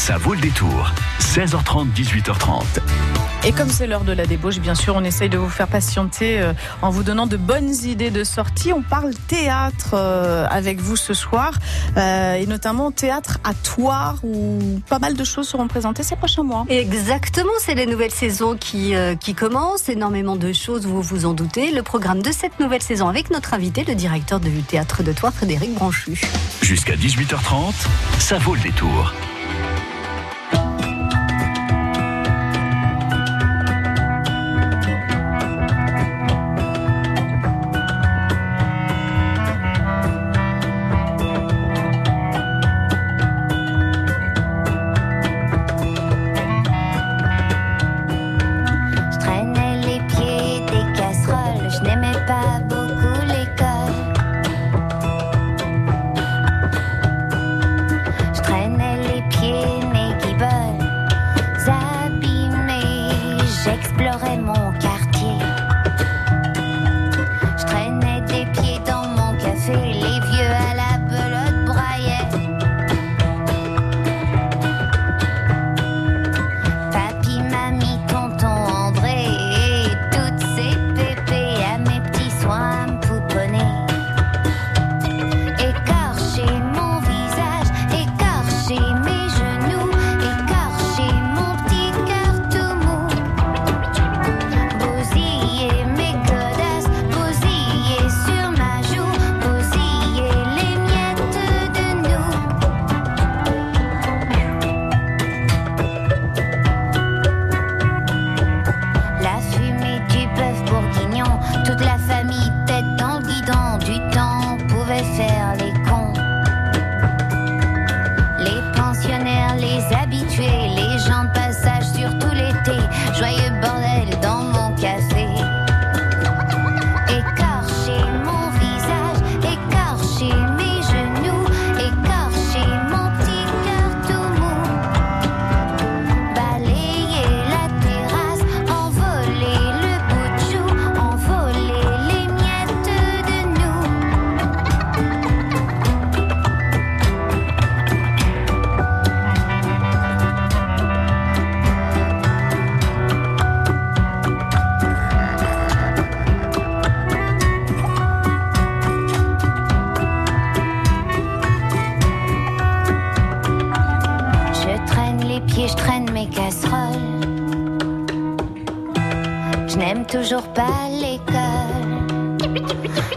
Ça vaut le détour. 16h30, 18h30. Et comme c'est l'heure de la débauche, bien sûr, on essaye de vous faire patienter euh, en vous donnant de bonnes idées de sortie. On parle théâtre euh, avec vous ce soir, euh, et notamment théâtre à Toire, où pas mal de choses seront présentées ces prochains mois. Exactement, c'est la nouvelle saison qui, qui commence. Énormément de choses, vous vous en doutez. Le programme de cette nouvelle saison avec notre invité, le directeur du théâtre de Toire, Frédéric Branchu. Jusqu'à 18h30, ça vaut le détour.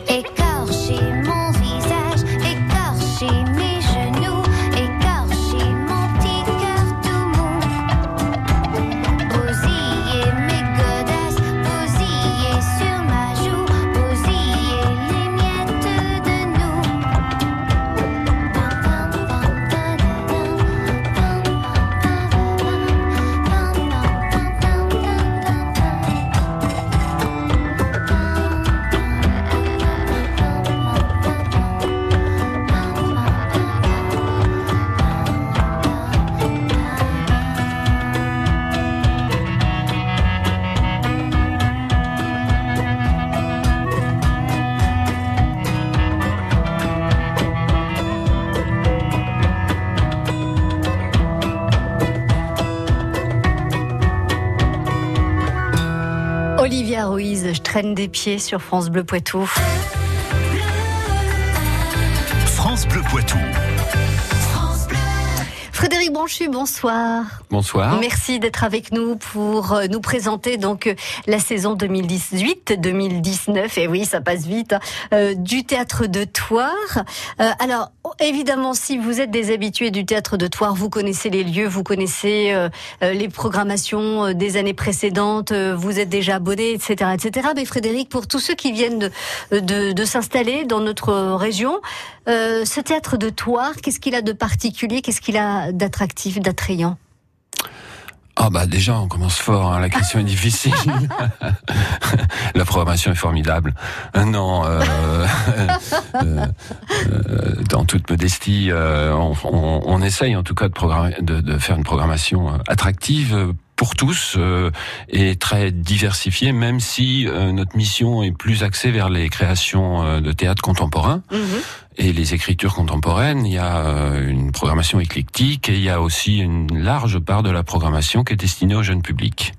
Je traîne des pieds sur France Bleu Poitou. Frédéric Branchu, bonsoir. Bonsoir. Merci d'être avec nous pour euh, nous présenter donc euh, la saison 2018-2019. Et oui, ça passe vite. Hein, euh, du théâtre de Toire. alors, évidemment, si vous êtes des habitués du théâtre de Toire, vous connaissez les lieux, vous connaissez les programmations des années précédentes, vous êtes déjà abonné, etc., etc. Mais Frédéric, pour tous ceux qui viennent de, de, de s'installer dans notre région, ce théâtre de Toire, qu'est-ce qu'il a de particulier Qu'est-ce qu'il a d'attractif, d'attrayant? Ah bah déjà on commence fort, hein. la question est difficile. la programmation est formidable. Euh, non, euh, euh, dans toute modestie, on, on, essaye en tout cas de faire une programmation attractive pour tous euh, et très diversifié, même si euh, notre mission est plus axée vers les créations euh, de théâtre contemporain. Mhm. Et les écritures contemporaines, il y a euh, une programmation éclectique et il y a aussi une large part de la programmation qui est destinée au jeune public.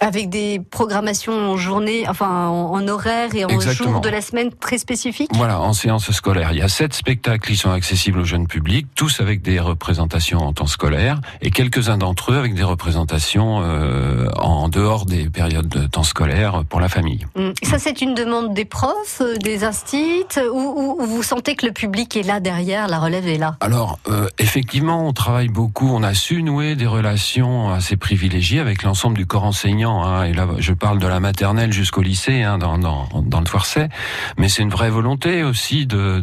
Avec des programmations en journée, enfin en, en horaire et en Exactement. jour de la semaine très spécifiques? Voilà, en séance scolaire. Il y a sept spectacles qui sont accessibles au jeune public, tous avec des représentations en temps scolaire, et quelques-uns d'entre eux avec des représentations euh, en dehors des périodes de temps scolaire pour la famille. Mm. Ça, c'est une demande des profs, euh, des instits, ou vous sentez que le public est là derrière, la relève est là? Alors, euh, effectivement, on travaille beaucoup. On a su nouer des relations assez privilégiées avec l'ensemble du corps enseignant. Hein. et là, je parle de la maternelle jusqu'au lycée, hein, dans, dans, dans le Toircet. Mais c'est une vraie volonté aussi de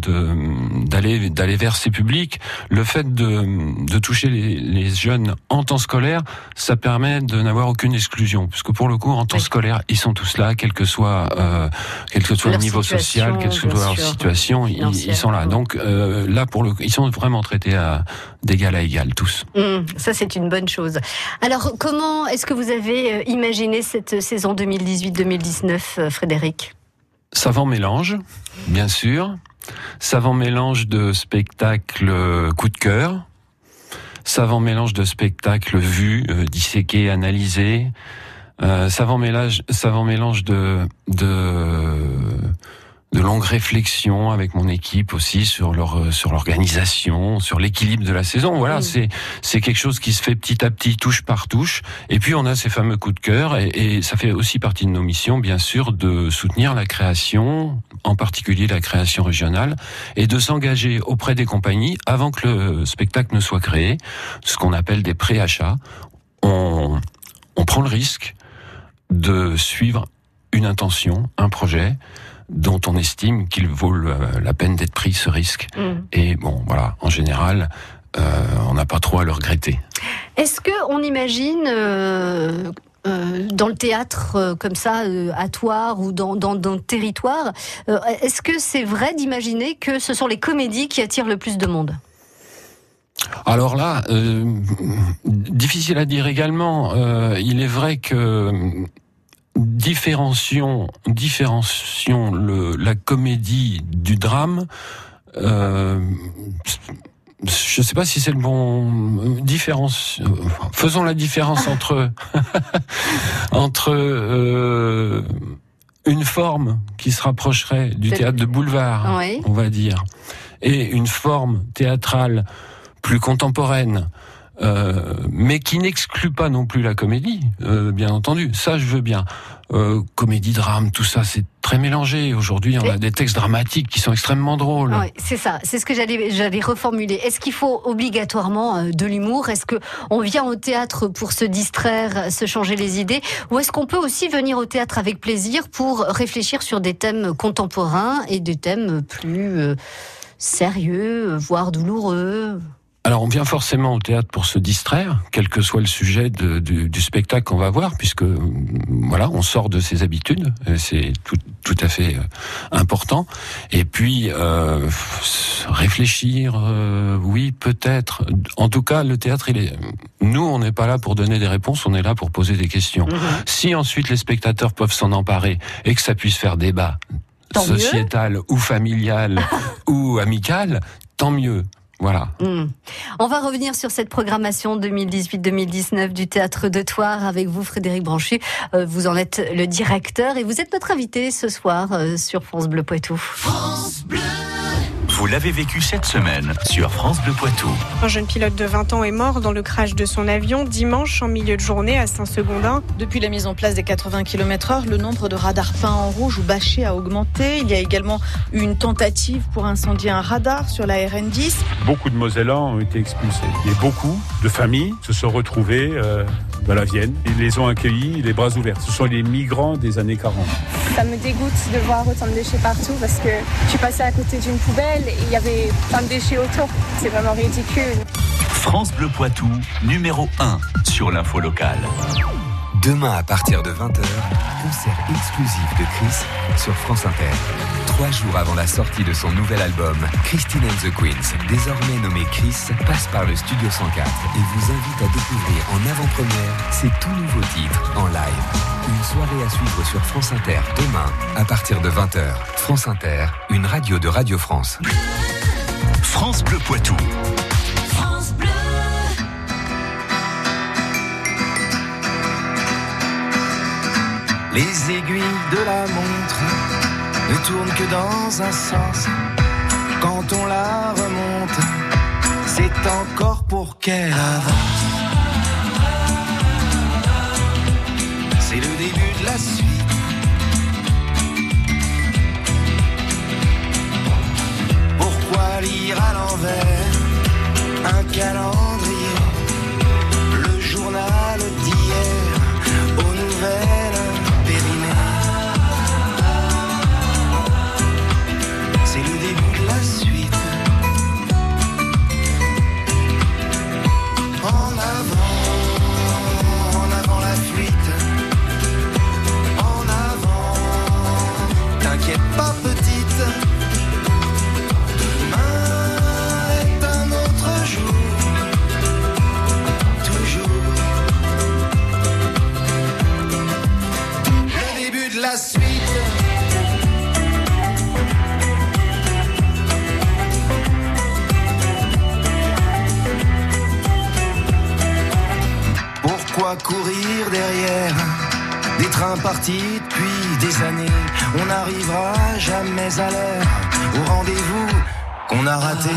d'aller d'aller vers ces publics. Le fait de, de toucher les, les jeunes en temps scolaire, ça permet de n'avoir aucune exclusion, puisque pour le coup, en temps Oui. scolaire, ils sont tous là, quel que soit euh, quel que soit Leur le niveau social, quelle que soit leur sûr, situation, ils, sont là. Donc euh, là, pour le, ils sont vraiment traités à d'égal à égal tous. Mm, Ça, c'est une bonne chose. Alors, comment est-ce que vous avez euh, imaginé cette saison 2018-2019, euh, Frédéric? Savant mélange, bien sûr. Savant mélange de spectacles euh, coup de cœur. Savant mélange de spectacles vus, euh, disséqués, analysés. Euh, savant mélange, savant mélange de de de longues réflexions avec mon équipe aussi sur leur euh, sur l'organisation, sur l'équilibre de la saison. Voilà, Mm. c'est c'est quelque chose qui se fait petit à petit, touche par touche. Et puis on a ces fameux coups de cœur, et, et ça fait aussi partie de nos missions, bien sûr, de soutenir la création, en particulier la création régionale, et de s'engager auprès des compagnies avant que le spectacle ne soit créé, ce qu'on appelle des préachats. On on prend le risque de suivre une intention, un projet dont on estime qu'il vaut la peine d'être pris ce risque. Mm. Et bon, voilà, en général, euh, on n'a pas trop à le regretter. Est-ce que on imagine euh, euh, dans le théâtre comme ça, à Toire ou dans, dans, dans le territoire, est-ce que c'est vrai d'imaginer que ce sont les comédies qui attirent le plus de monde? Alors là, difficile à dire également. Il est vrai que différencions, différencions le, la comédie du drame. Euh, je ne sais pas si c'est le bon différence. Faisons la différence entre entre euh, une forme qui se rapprocherait du théâtre de boulevard, Oui. on va dire, et une forme théâtrale plus contemporaine, euh, mais qui n'exclut pas non plus la comédie, euh, bien entendu. Ça, je veux bien. Euh, comédie, drame, tout ça, c'est très mélangé. Aujourd'hui, on a des textes dramatiques qui sont extrêmement drôles. Oui, c'est ça. C'est ce que j'allais j'allais reformuler. Est-ce qu'il faut obligatoirement euh, de l'humour? Est-ce que on vient au théâtre pour se distraire, se changer les idées, ou est-ce qu'on peut aussi venir au théâtre avec plaisir pour réfléchir sur des thèmes contemporains et des thèmes plus euh, sérieux, voire douloureux? Alors, on vient forcément au théâtre pour se distraire, quel que soit le sujet de- du, du spectacle qu'on va voir, puisque euh, voilà, on sort de ses habitudes, c'est tout, tout à fait euh, important. Et puis euh, réfléchir, euh, oui, peut-être. En tout cas, le théâtre, il est. Nous, on n'est pas là pour donner des réponses, on est là pour poser des questions. Si ensuite les spectateurs peuvent s'en emparer et que ça puisse faire débat Tant mieux. sociétal ou familial ou amical, tant mieux. Voilà. Hmm. On va revenir sur cette programmation 2018-2019 du Théâtre de Toire avec vous, Frédéric Branchu. Euh, vous en êtes le directeur et vous êtes notre invité ce soir euh, sur France Bleu Poitou. Vous l'avez vécu cette semaine sur France Bleu Poitou. Un jeune pilote de 20 ans est mort dans le crash de son avion dimanche en milieu de journée à Saint-Segondin. Depuis la mise en place des 80 km heure, le nombre de radars peints en rouge ou bâchés a augmenté. Il y a également eu une tentative pour incendier un radar sur la RN10. Beaucoup de Mosellans ont été expulsés. Et beaucoup de familles se sont retrouvées euh, dans la Vienne. Ils les ont accueillis les bras ouverts. Ce sont les migrants des années 40. Ça me dégoûte de voir autant de déchets partout parce que je suis passée à côté d'une poubelle et il y avait plein de déchets autour. C'est vraiment ridicule. France Bleu Poitou, numéro 1 sur l'info locale. Demain à partir de 20h, concert exclusif de Chris sur France Inter. Trois jours avant la sortie de son nouvel album, Christine and the Queens, désormais nommé Chris, passe par le Studio 104 et vous invite à découvrir en avant-première ses tout nouveaux titres en live. Une soirée à suivre sur France Inter demain à partir de 20h. France Inter, une radio de Radio France. France Bleu Poitou. Les aiguilles de la montre ne tournent que dans un sens. Quand on la remonte, c'est encore pour qu'elle avance. C'est le début de la suite. Pourquoi lire à l'envers un calendrier, partis depuis des années On n'arrivera jamais à l'heure au rendez-vous qu'on a raté.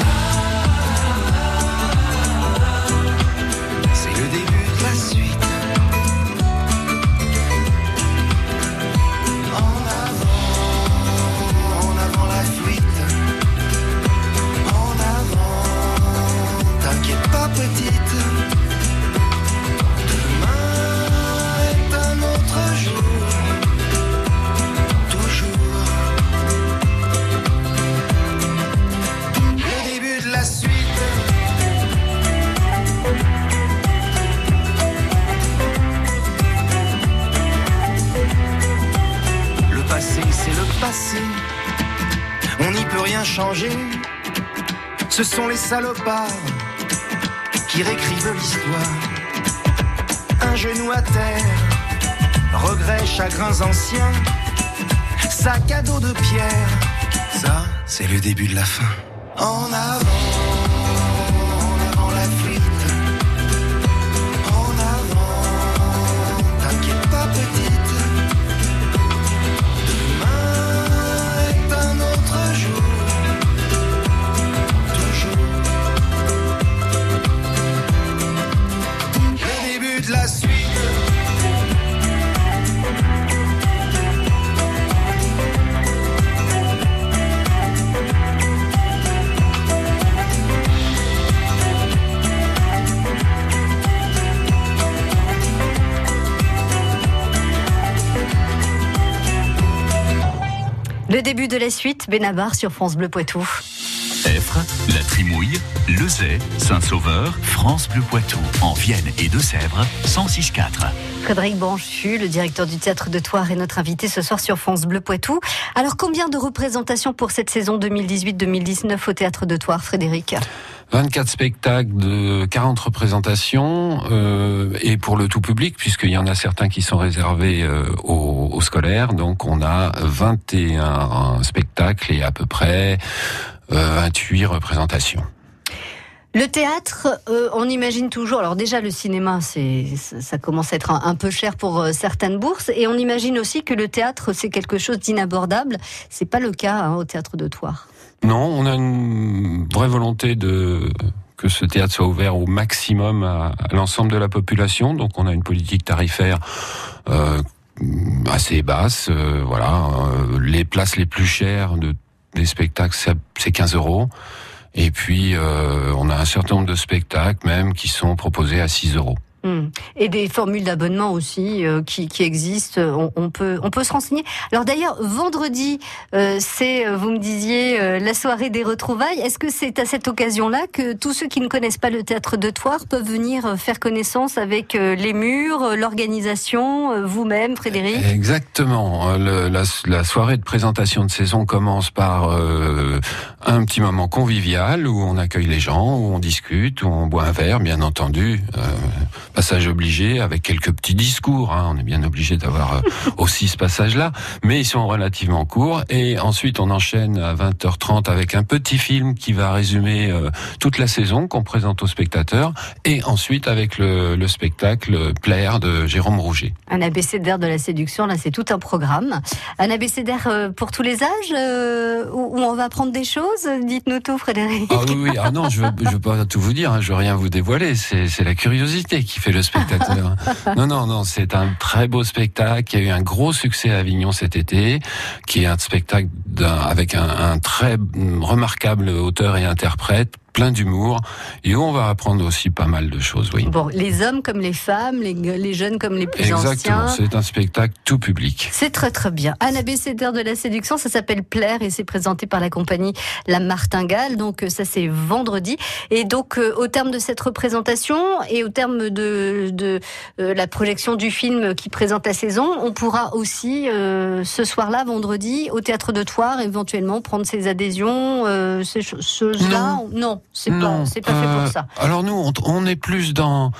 Ce sont les salopards qui réécrivent l'histoire. Un genou à terre, regrets, chagrins anciens, sac à dos de pierre. Ça, c'est le début de la fin. En avant, Le début de la suite, Benabar sur France Bleu Poitou. Effre, La Trimouille, Lezay, Saint-Sauveur, France Bleu Poitou, en Vienne et Deux-Sèvres, 106.4. Frédéric Branchu, le directeur du théâtre de Toire, est notre invité ce soir sur France Bleu Poitou. Alors, combien de représentations pour cette saison 2018-2019 au théâtre de Toire, Frédéric? 24 spectacles de 40 représentations euh, et pour le tout public puisqu'il y en a certains qui sont réservés euh, aux, scolaires donc on a 21 spectacles et à peu près euh, 28 représentations. Le théâtre, euh, on imagine toujours. Alors déjà, le cinéma, ça commence à être un, peu cher pour euh, certaines bourses, et on imagine aussi que le théâtre, c'est quelque chose d'inabordable. C'est pas le cas hein, au théâtre de Toire. Non, on a une vraie volonté de que ce théâtre soit ouvert au maximum à, l'ensemble de la population. Donc, on a une politique tarifaire euh, assez basse. euh, voilà, Euh, les places les plus chères de des spectacles, c'est- c'est 15 euros. Et puis, on a un certain nombre de spectacles même qui sont proposés à 6 euros. Hmm. Et des formules d'abonnement aussi euh, qui, existent. On, peut on peut se renseigner. Alors d'ailleurs vendredi euh, c'est vous me disiez la soirée des retrouvailles. Est-ce que c'est à cette occasion-là que tous ceux qui ne connaissent pas le théâtre de Toire peuvent venir faire connaissance avec les murs, l'organisation, vous-même Frédéric? Exactement. La, soirée de présentation de saison commence par un petit moment convivial où on accueille les gens, où on discute, où on boit un verre, bien entendu. Euh, passage obligé avec quelques petits discours. Hein. On est bien obligé d'avoir euh, aussi ce passage-là, mais ils sont relativement courts. Et ensuite, on enchaîne à 20h30 avec un petit film qui va résumer euh, toute la saison qu'on présente aux spectateurs. Et ensuite avec le, le spectacle Plaire de Jérôme Rouget. Un abécédaire de la séduction, là, c'est tout un programme. Un abécédaire pour tous les âges où on va apprendre des choses Dites-nous tout, Frédéric. Ah oui, oui. Ah non, je ne veux pas tout vous dire. Hein. Je veux rien vous dévoiler. C'est la curiosité qui fait le spectateur. non, non, non. C'est un très beau spectacle qui a eu un gros succès à Avignon cet été, qui est un spectacle avec un, un très remarquable auteur et interprète plein d'humour et où on va apprendre aussi pas mal de choses. Oui. Bon, les hommes comme les femmes, les, les jeunes comme les plus Exactement, anciens. c'est un spectacle tout public. C'est très très bien. Un abécédaire de la séduction, ça s'appelle Plaire et c'est présenté par la compagnie La Martingale. Donc euh, ça c'est vendredi. Et donc euh, au terme de cette représentation et au terme de, de euh, la projection du film qui présente la saison, on pourra aussi euh, ce soir-là, vendredi, au théâtre de Toire, éventuellement prendre ses adhésions, euh, ces choses-là. Non. non? C'est pas, pas fait pour ça. Alors nous, on, on est plus dans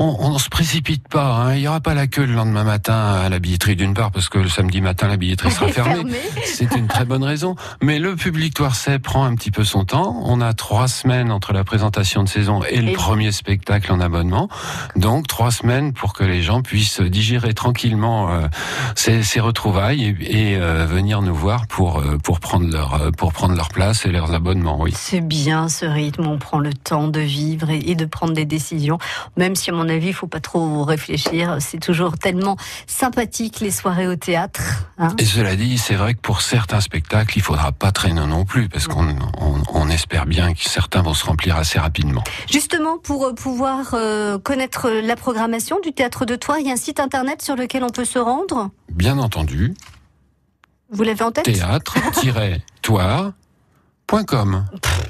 on, ne se précipite pas. Hein. Il n'y aura pas la queue le lendemain matin à la billetterie d'une part parce que le samedi matin la billetterie sera fermée. C'est une très bonne raison. Mais le public Toircet prend un petit peu son temps. On a trois semaines entre la présentation de saison et le premier spectacle en abonnement. Donc trois semaines pour que les gens puissent digérer tranquillement euh, ces, ces, retrouvailles et, et euh, venir nous voir pour euh, pour prendre leur pour prendre leur place et leurs abonnements. Oui. C'est bien ce rythme. On prend le temps de vivre et, et de prendre des décisions, même si à mon avis, il faut pas trop réfléchir. C'est toujours tellement sympathique les soirées au théâtre. Hein et cela dit, c'est vrai que pour certains spectacles, il faudra pas traîner non plus, parce qu'on on, on espère bien que certains vont se remplir assez rapidement. Justement, pour pouvoir euh, connaître la programmation du théâtre de Troyes, il y a un site internet sur lequel on peut se rendre? Bien entendu. Vous l'avez en tête? Théâtre-toire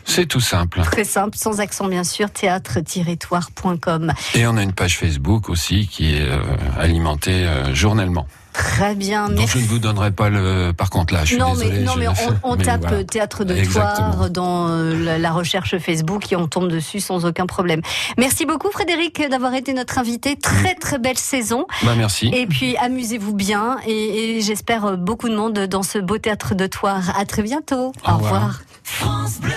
c'est tout simple. Très simple, sans accent bien sûr, théâtre-toire.com. Et on a une page Facebook aussi qui est euh, alimentée euh, journellement. Très bien. Donc merci. je ne vous donnerai pas le. Par contre là, je suis non. Mais, non, mais on, on mais tape voilà. théâtre de Exactement. Toire dans euh, la, la, recherche Facebook et on tombe dessus sans aucun problème. Merci beaucoup Frédéric d'avoir été notre invité. Très très belle saison. Bah merci. Et puis amusez-vous bien et, et j'espère beaucoup de monde dans ce beau théâtre de Toire. À très bientôt. Au, Au revoir. revoir. France Bleu.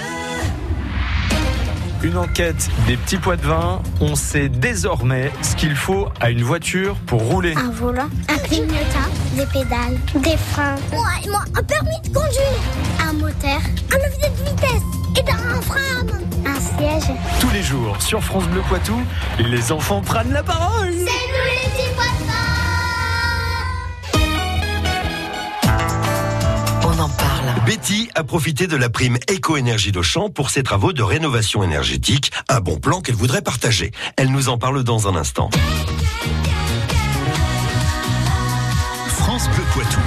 Une enquête des petits pois de vin. On sait désormais ce qu'il faut à une voiture pour rouler. Un volant, un clignotant, des pédales, des freins. Moi, moi, un permis de conduire, un moteur, un levier de vitesse et un frein, un siège. Tous les jours sur France Bleu Poitou, les enfants prennent la parole. C'est nous les Betty a profité de la prime éco-énergie d'Auchan pour ses travaux de rénovation énergétique, un bon plan qu'elle voudrait partager. Elle nous en parle dans un instant. France Bleu Poitou.